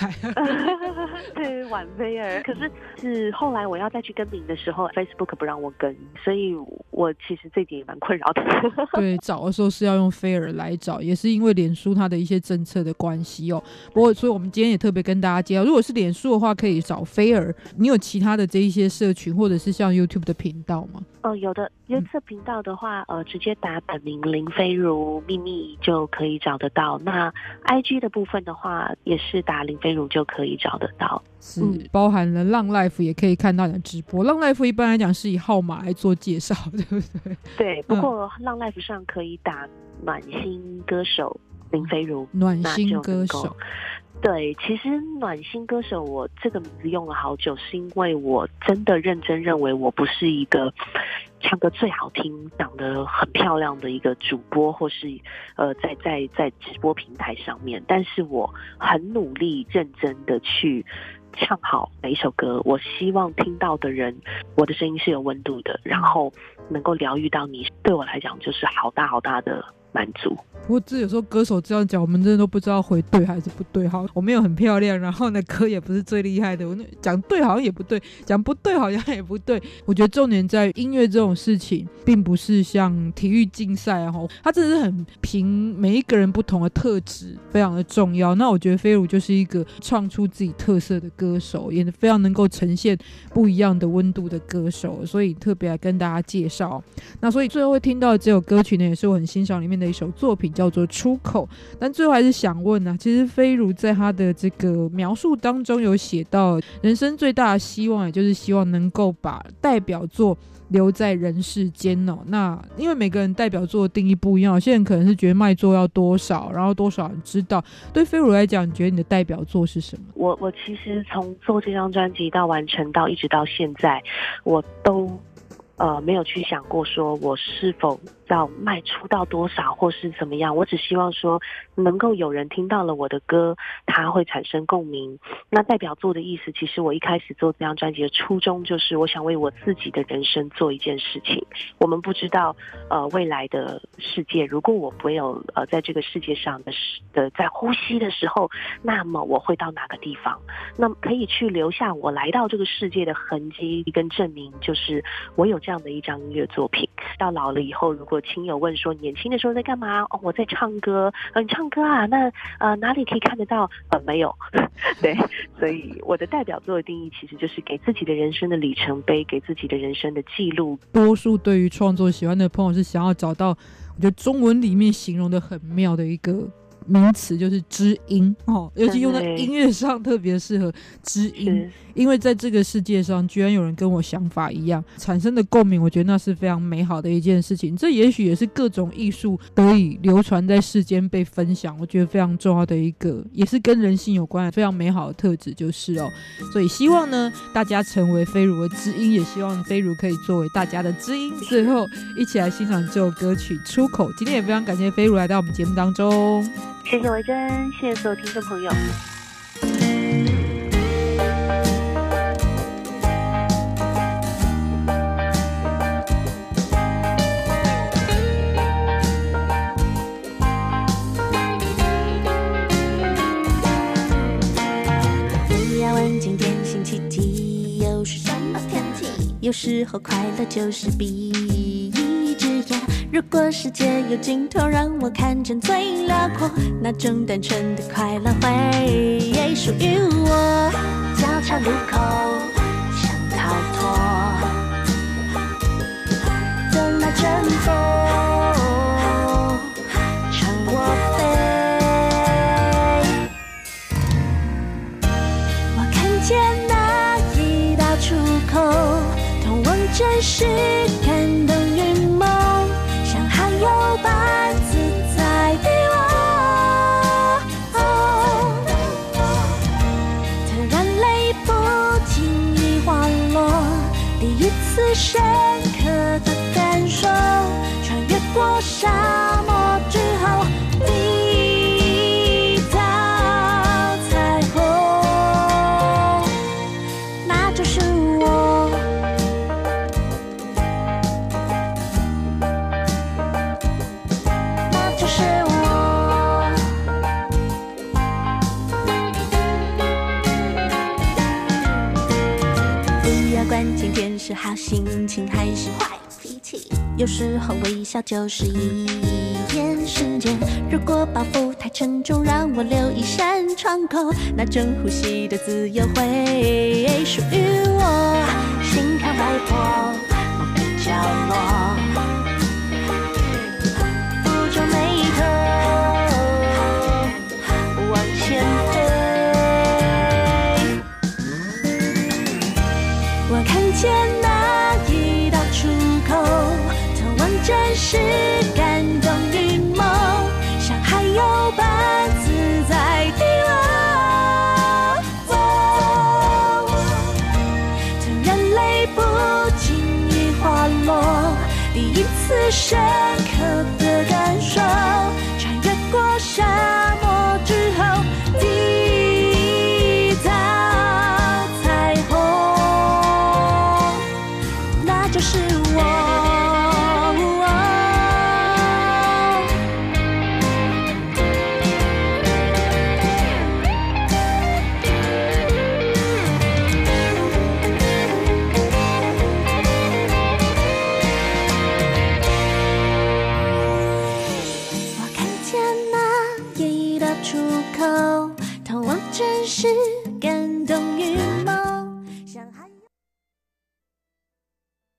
对，晚飞儿。可是是后来我要再去更名的时候，Facebook 不让我更，所以我其实这点也蛮困扰的。对，找的时候是要用飞儿来找，也是因为脸书它的一些政策的关系哦。不过，所以我们今天也特别跟大家介绍，如果是脸书的话，可以找飞儿。你有其他的这一些社群，或者是像 YouTube 的频道吗？哦，有的 YouTube 频道的话，呃，直接打本名林飞如秘密就可以找得到。那 IG 的部分的话，也是打林飞如就可以找得到。是包含了浪 life 也可以看到你的直播。浪 life 一般来讲是以号码来做介绍，对不对？对，不过浪 life 上可以打暖心歌手林飞如，暖心歌手。对，其实暖心歌手我这个名字用了好久，是因为我真的认真认为我不是一个唱歌最好听、长得很漂亮的一个主播，或是呃在在在直播平台上面，但是我很努力、认真的去唱好每一首歌。我希望听到的人，我的声音是有温度的，然后能够疗愈到你，对我来讲就是好大好大的。满足。不过这有时候歌手这样讲，我们真的都不知道回对还是不对。好，我没有很漂亮，然后呢，歌也不是最厉害的。我那讲对好像也不对，讲不对好像也不对。我觉得重点在音乐这种事情，并不是像体育竞赛啊，它真的是很凭每一个人不同的特质，非常的重要。那我觉得飞如就是一个唱出自己特色的歌手，也非常能够呈现不一样的温度的歌手，所以特别来跟大家介绍。那所以最后会听到这首歌曲呢，也是我很欣赏里面。的一首作品叫做《出口》，但最后还是想问呢，其实飞如在他的这个描述当中有写到，人生最大的希望也就是希望能够把代表作留在人世间哦。那因为每个人代表作的定义不一样，有些人可能是觉得卖座要多少，然后多少人知道。对飞如来讲，你觉得你的代表作是什么？我我其实从做这张专辑到完成到一直到现在，我都呃没有去想过说我是否。到卖出到多少，或是怎么样？我只希望说，能够有人听到了我的歌，他会产生共鸣。那代表作的意思，其实我一开始做这张专辑的初衷，就是我想为我自己的人生做一件事情。我们不知道，呃，未来的世界，如果我没有呃在这个世界上的时的在呼吸的时候，那么我会到哪个地方？那么可以去留下我来到这个世界的痕迹跟证明，就是我有这样的一张音乐作品。到老了以后，如果亲友问说年轻的时候在干嘛？哦，我在唱歌。嗯，唱歌啊？那呃哪里可以看得到？呃，没有。对，所以我的代表作的定义其实就是给自己的人生的里程碑，给自己的人生的记录。多数对于创作喜欢的朋友是想要找到，我觉得中文里面形容的很妙的一个名词，就是知音哦，尤其用在音乐上特别适合知音。因为在这个世界上，居然有人跟我想法一样，产生的共鸣，我觉得那是非常美好的一件事情。这也许也是各种艺术得以流传在世间被分享，我觉得非常重要的一个，也是跟人性有关的非常美好的特质，就是哦。所以希望呢，大家成为飞如的知音，也希望飞如可以作为大家的知音。最后，一起来欣赏这首歌曲《出口》。今天也非常感谢飞如来到我们节目当中，谢谢维珍，谢谢所有听众朋友。有时候快乐就是比一只鸭。如果世界有尽头，让我看见最辽阔，那种单纯的快乐会属于我。交叉路口想逃脱，走马阵风乘我真实时候微笑就是一眼瞬间。如果包袱太沉重，让我留一扇窗口，那正呼吸的自由会属于我。心跳脉搏，某个角落。